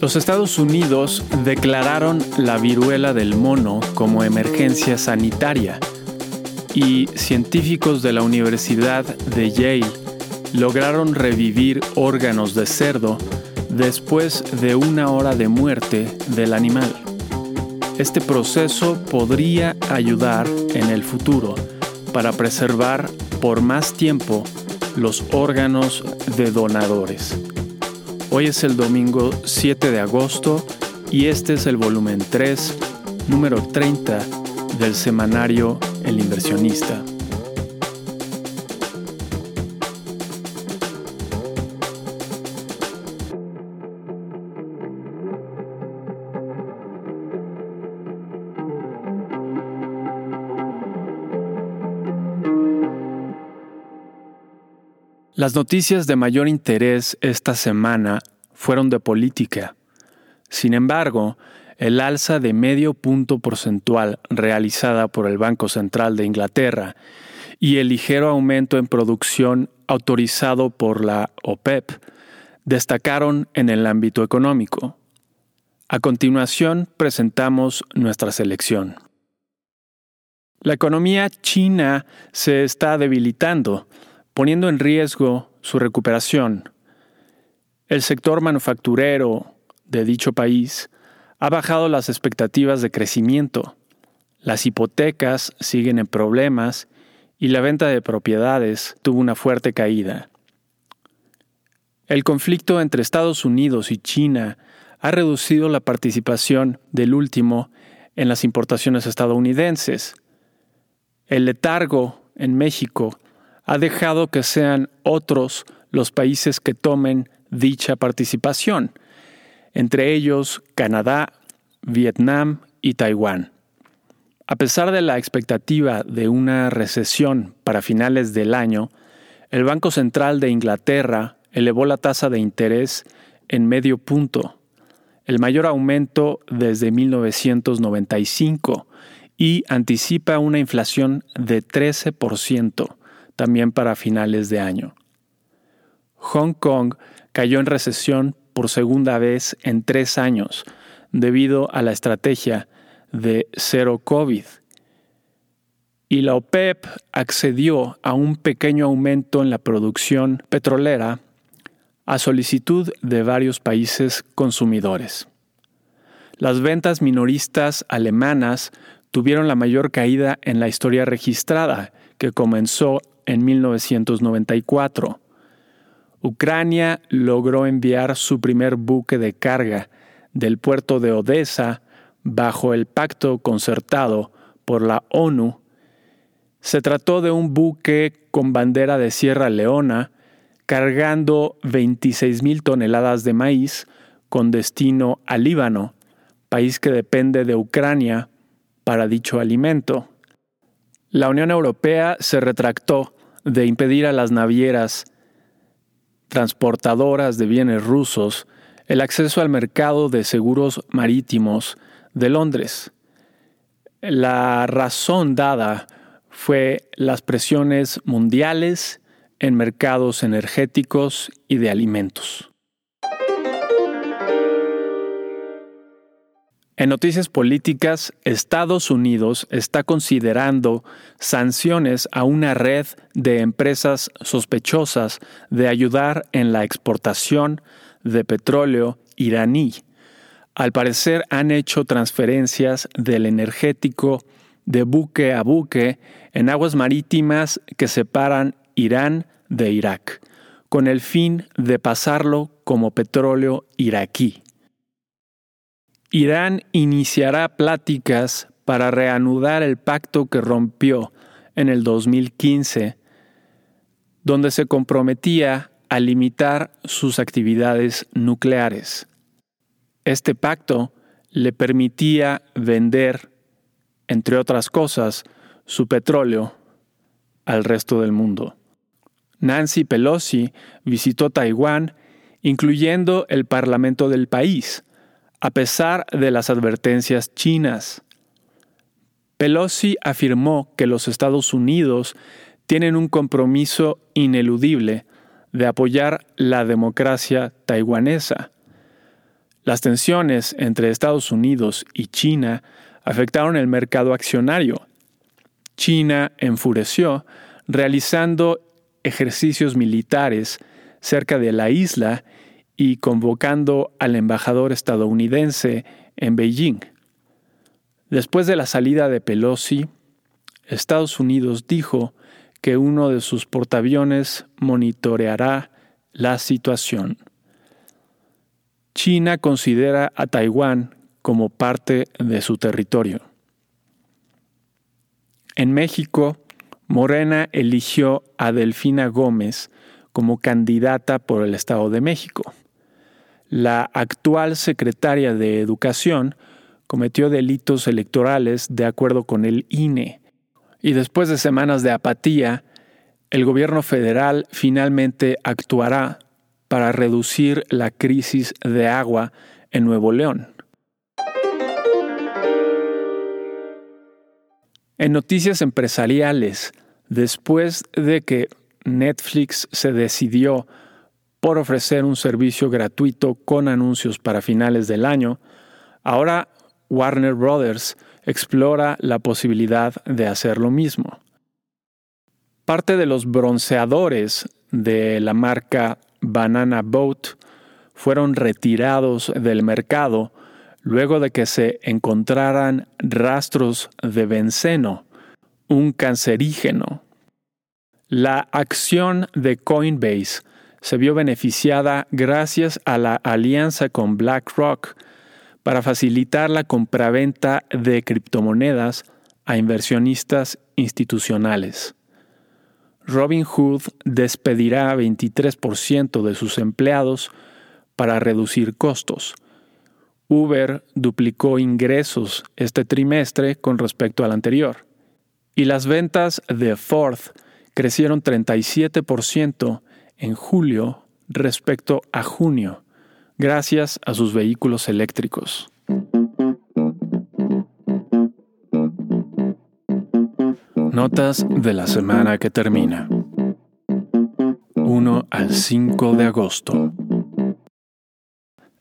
Los Estados Unidos declararon la viruela del mono como emergencia sanitaria y científicos de la Universidad de Yale lograron revivir órganos de cerdo después de una hora de muerte del animal. Este proceso podría ayudar en el futuro para preservar por más tiempo los órganos de donadores. Hoy es el domingo 7 de agosto y este es el volumen 3, número 30 del semanario El inversionista. Las noticias de mayor interés esta semana fueron de política. Sin embargo, el alza de medio punto porcentual realizada por el Banco Central de Inglaterra y el ligero aumento en producción autorizado por la OPEP destacaron en el ámbito económico. A continuación presentamos nuestra selección. La economía china se está debilitando poniendo en riesgo su recuperación. El sector manufacturero de dicho país ha bajado las expectativas de crecimiento. Las hipotecas siguen en problemas y la venta de propiedades tuvo una fuerte caída. El conflicto entre Estados Unidos y China ha reducido la participación del último en las importaciones estadounidenses. El letargo en México ha dejado que sean otros los países que tomen dicha participación, entre ellos Canadá, Vietnam y Taiwán. A pesar de la expectativa de una recesión para finales del año, el Banco Central de Inglaterra elevó la tasa de interés en medio punto, el mayor aumento desde 1995, y anticipa una inflación de 13% también para finales de año. Hong Kong cayó en recesión por segunda vez en tres años debido a la estrategia de cero COVID. Y la OPEP accedió a un pequeño aumento en la producción petrolera a solicitud de varios países consumidores. Las ventas minoristas alemanas tuvieron la mayor caída en la historia registrada, que comenzó en 1994. Ucrania logró enviar su primer buque de carga del puerto de Odessa bajo el pacto concertado por la ONU. Se trató de un buque con bandera de Sierra Leona cargando 26.000 toneladas de maíz con destino a Líbano, país que depende de Ucrania para dicho alimento. La Unión Europea se retractó de impedir a las navieras transportadoras de bienes rusos el acceso al mercado de seguros marítimos de Londres. La razón dada fue las presiones mundiales en mercados energéticos y de alimentos. En noticias políticas, Estados Unidos está considerando sanciones a una red de empresas sospechosas de ayudar en la exportación de petróleo iraní. Al parecer han hecho transferencias del energético de buque a buque en aguas marítimas que separan Irán de Irak, con el fin de pasarlo como petróleo iraquí. Irán iniciará pláticas para reanudar el pacto que rompió en el 2015, donde se comprometía a limitar sus actividades nucleares. Este pacto le permitía vender, entre otras cosas, su petróleo al resto del mundo. Nancy Pelosi visitó Taiwán, incluyendo el Parlamento del país, a pesar de las advertencias chinas. Pelosi afirmó que los Estados Unidos tienen un compromiso ineludible de apoyar la democracia taiwanesa. Las tensiones entre Estados Unidos y China afectaron el mercado accionario. China enfureció realizando ejercicios militares cerca de la isla y convocando al embajador estadounidense en Beijing. Después de la salida de Pelosi, Estados Unidos dijo que uno de sus portaaviones monitoreará la situación. China considera a Taiwán como parte de su territorio. En México, Morena eligió a Delfina Gómez como candidata por el Estado de México. La actual secretaria de Educación cometió delitos electorales de acuerdo con el INE. Y después de semanas de apatía, el gobierno federal finalmente actuará para reducir la crisis de agua en Nuevo León. En noticias empresariales, después de que Netflix se decidió por ofrecer un servicio gratuito con anuncios para finales del año, ahora Warner Brothers explora la posibilidad de hacer lo mismo. Parte de los bronceadores de la marca Banana Boat fueron retirados del mercado luego de que se encontraran rastros de benceno, un cancerígeno. La acción de Coinbase se vio beneficiada gracias a la alianza con BlackRock, para facilitar la compraventa de criptomonedas a inversionistas institucionales. Robinhood despedirá 23% de sus empleados para reducir costos. Uber duplicó ingresos este trimestre con respecto al anterior. Y las ventas de Ford crecieron 37% en julio respecto a junio gracias a sus vehículos eléctricos. Notas de la semana que termina. 1 al 5 de agosto.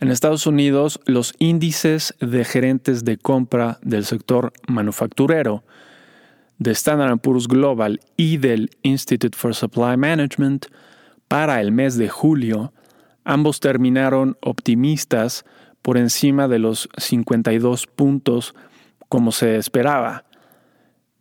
En Estados Unidos, los índices de gerentes de compra del sector manufacturero de Standard Poor's Global y del Institute for Supply Management para el mes de julio Ambos terminaron optimistas por encima de los 52 puntos como se esperaba.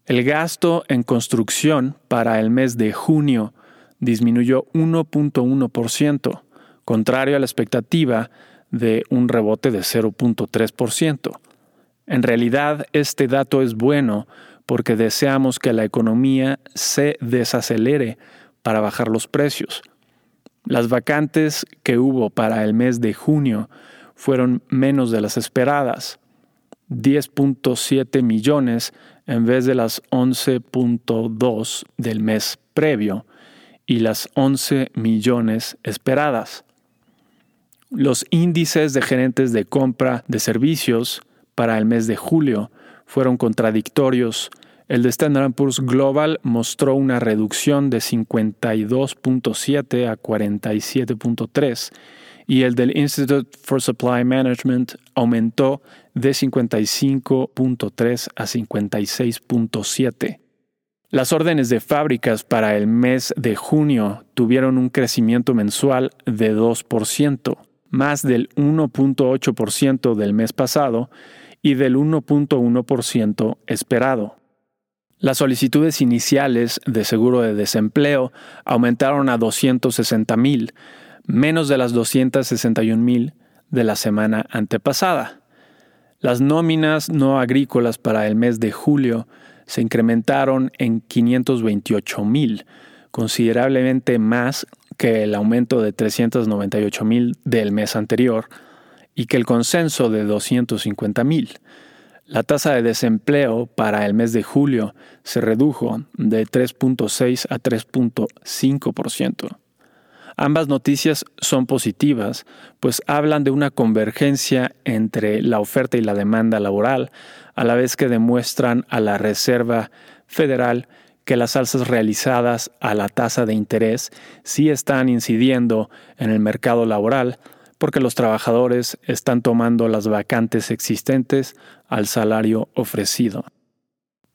El gasto en construcción para el mes de junio disminuyó 1.1%, contrario a la expectativa de un rebote de 0.3%. En realidad, este dato es bueno porque deseamos que la economía se desacelere para bajar los precios. Las vacantes que hubo para el mes de junio fueron menos de las esperadas, 10.7 millones en vez de las 11.2 del mes previo y las 11 millones esperadas. Los índices de gerentes de compra de servicios para el mes de julio fueron contradictorios el de Standard Poor's Global mostró una reducción de 52.7 a 47.3 y el del Institute for Supply Management aumentó de 55.3 a 56.7. Las órdenes de fábricas para el mes de junio tuvieron un crecimiento mensual de 2%, más del 1.8% del mes pasado y del 1.1% esperado. Las solicitudes iniciales de seguro de desempleo aumentaron a 260 mil, menos de las 261 mil de la semana antepasada. Las nóminas no agrícolas para el mes de julio se incrementaron en 528 mil, considerablemente más que el aumento de 398 mil del mes anterior y que el consenso de 250 mil. La tasa de desempleo para el mes de julio se redujo de 3.6 a 3.5%. Ambas noticias son positivas, pues hablan de una convergencia entre la oferta y la demanda laboral, a la vez que demuestran a la Reserva Federal que las alzas realizadas a la tasa de interés sí están incidiendo en el mercado laboral, porque los trabajadores están tomando las vacantes existentes al salario ofrecido.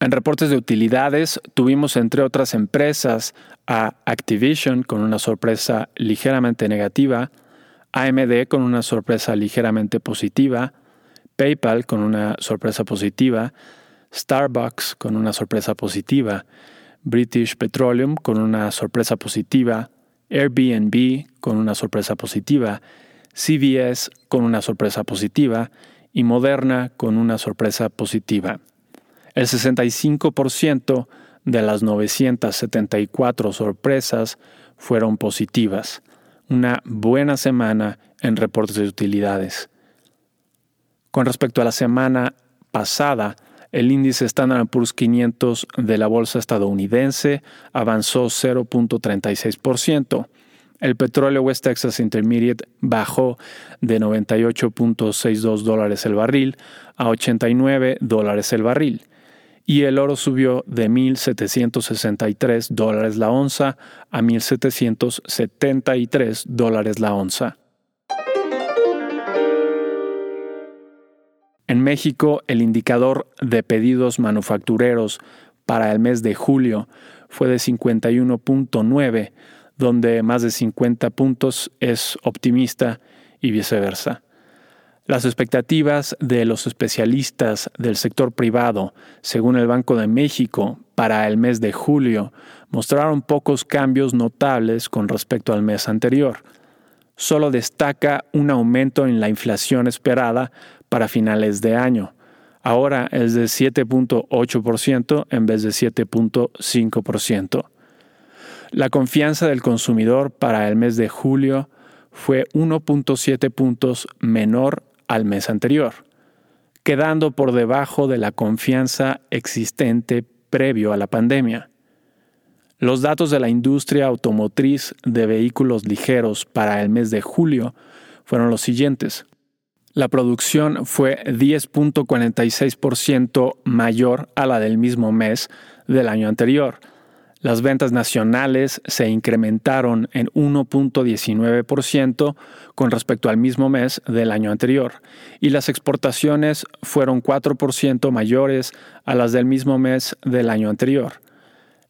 En reportes de utilidades tuvimos entre otras empresas a Activision con una sorpresa ligeramente negativa, AMD con una sorpresa ligeramente positiva, PayPal con una sorpresa positiva, Starbucks con una sorpresa positiva, British Petroleum con una sorpresa positiva, Airbnb con una sorpresa positiva, CVS con una sorpresa positiva y Moderna con una sorpresa positiva. El 65% de las 974 sorpresas fueron positivas. Una buena semana en reportes de utilidades. Con respecto a la semana pasada, el índice Standard Poor's 500 de la bolsa estadounidense avanzó 0.36%. El petróleo West Texas Intermediate bajó de 98.62 dólares el barril a 89 dólares el barril. Y el oro subió de 1.763 dólares la onza a 1.773 dólares la onza. En México, el indicador de pedidos manufactureros para el mes de julio fue de 51.9, donde más de 50 puntos es optimista y viceversa. Las expectativas de los especialistas del sector privado, según el Banco de México, para el mes de julio mostraron pocos cambios notables con respecto al mes anterior. Solo destaca un aumento en la inflación esperada para finales de año. Ahora es de 7.8% en vez de 7.5%. La confianza del consumidor para el mes de julio fue 1.7 puntos menor al mes anterior, quedando por debajo de la confianza existente previo a la pandemia. Los datos de la industria automotriz de vehículos ligeros para el mes de julio fueron los siguientes. La producción fue 10.46% mayor a la del mismo mes del año anterior. Las ventas nacionales se incrementaron en 1.19% con respecto al mismo mes del año anterior y las exportaciones fueron 4% mayores a las del mismo mes del año anterior.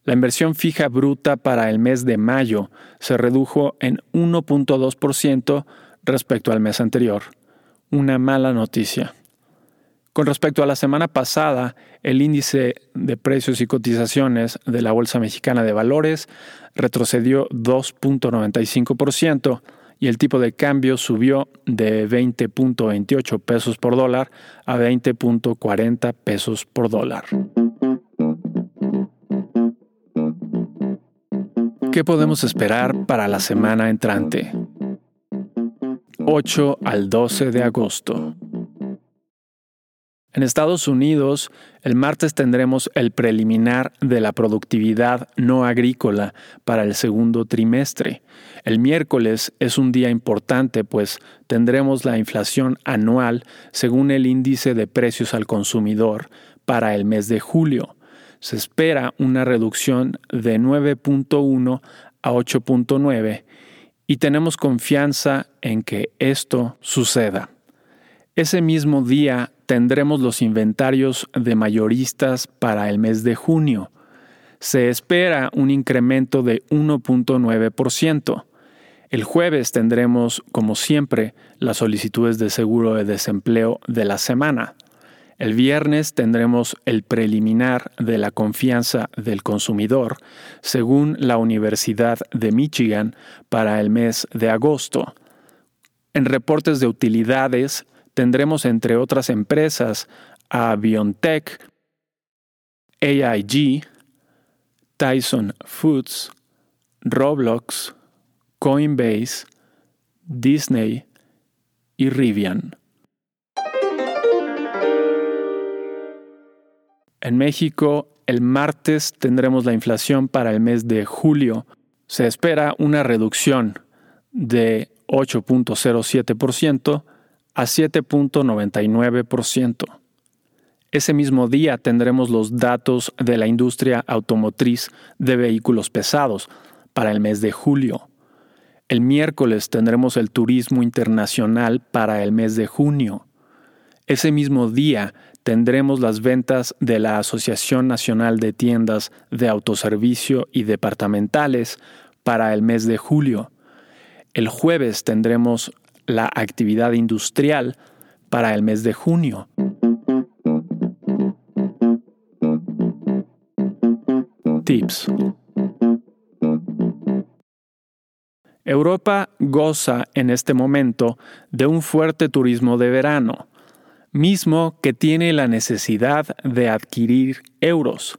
La inversión fija bruta para el mes de mayo se redujo en 1.2% respecto al mes anterior una mala noticia. Con respecto a la semana pasada, el índice de precios y cotizaciones de la Bolsa Mexicana de Valores retrocedió 2.95% y el tipo de cambio subió de 20.28 pesos por dólar a 20.40 pesos por dólar. ¿Qué podemos esperar para la semana entrante? 8 al 12 de agosto. En Estados Unidos, el martes tendremos el preliminar de la productividad no agrícola para el segundo trimestre. El miércoles es un día importante, pues tendremos la inflación anual según el índice de precios al consumidor para el mes de julio. Se espera una reducción de 9.1 a 8.9 y tenemos confianza en que esto suceda. Ese mismo día tendremos los inventarios de mayoristas para el mes de junio. Se espera un incremento de 1.9%. El jueves tendremos, como siempre, las solicitudes de seguro de desempleo de la semana. El viernes tendremos el preliminar de la confianza del consumidor, según la Universidad de Michigan, para el mes de agosto. En reportes de utilidades tendremos, entre otras empresas, a BioNTech, AIG, Tyson Foods, Roblox, Coinbase, Disney y Rivian. En México, el martes tendremos la inflación para el mes de julio. Se espera una reducción de 8.07% a 7.99%. Ese mismo día tendremos los datos de la industria automotriz de vehículos pesados para el mes de julio. El miércoles tendremos el turismo internacional para el mes de junio. Ese mismo día tendremos las ventas de la Asociación Nacional de Tiendas de Autoservicio y Departamentales para el mes de julio. El jueves tendremos la actividad industrial para el mes de junio. Tips. Europa goza en este momento de un fuerte turismo de verano mismo que tiene la necesidad de adquirir euros.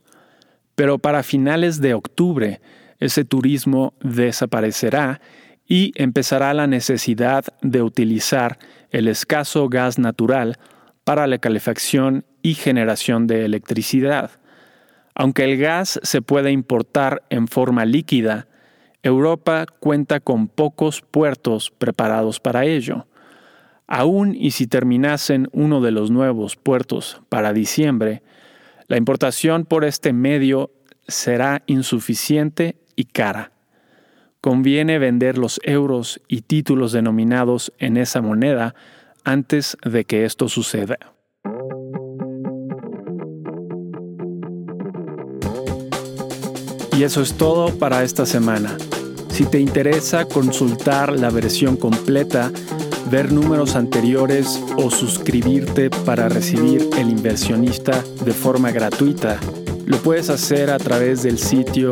Pero para finales de octubre ese turismo desaparecerá y empezará la necesidad de utilizar el escaso gas natural para la calefacción y generación de electricidad. Aunque el gas se puede importar en forma líquida, Europa cuenta con pocos puertos preparados para ello. Aún y si terminasen uno de los nuevos puertos para diciembre, la importación por este medio será insuficiente y cara. Conviene vender los euros y títulos denominados en esa moneda antes de que esto suceda. Y eso es todo para esta semana. Si te interesa consultar la versión completa, ver números anteriores o suscribirte para recibir El inversionista de forma gratuita, lo puedes hacer a través del sitio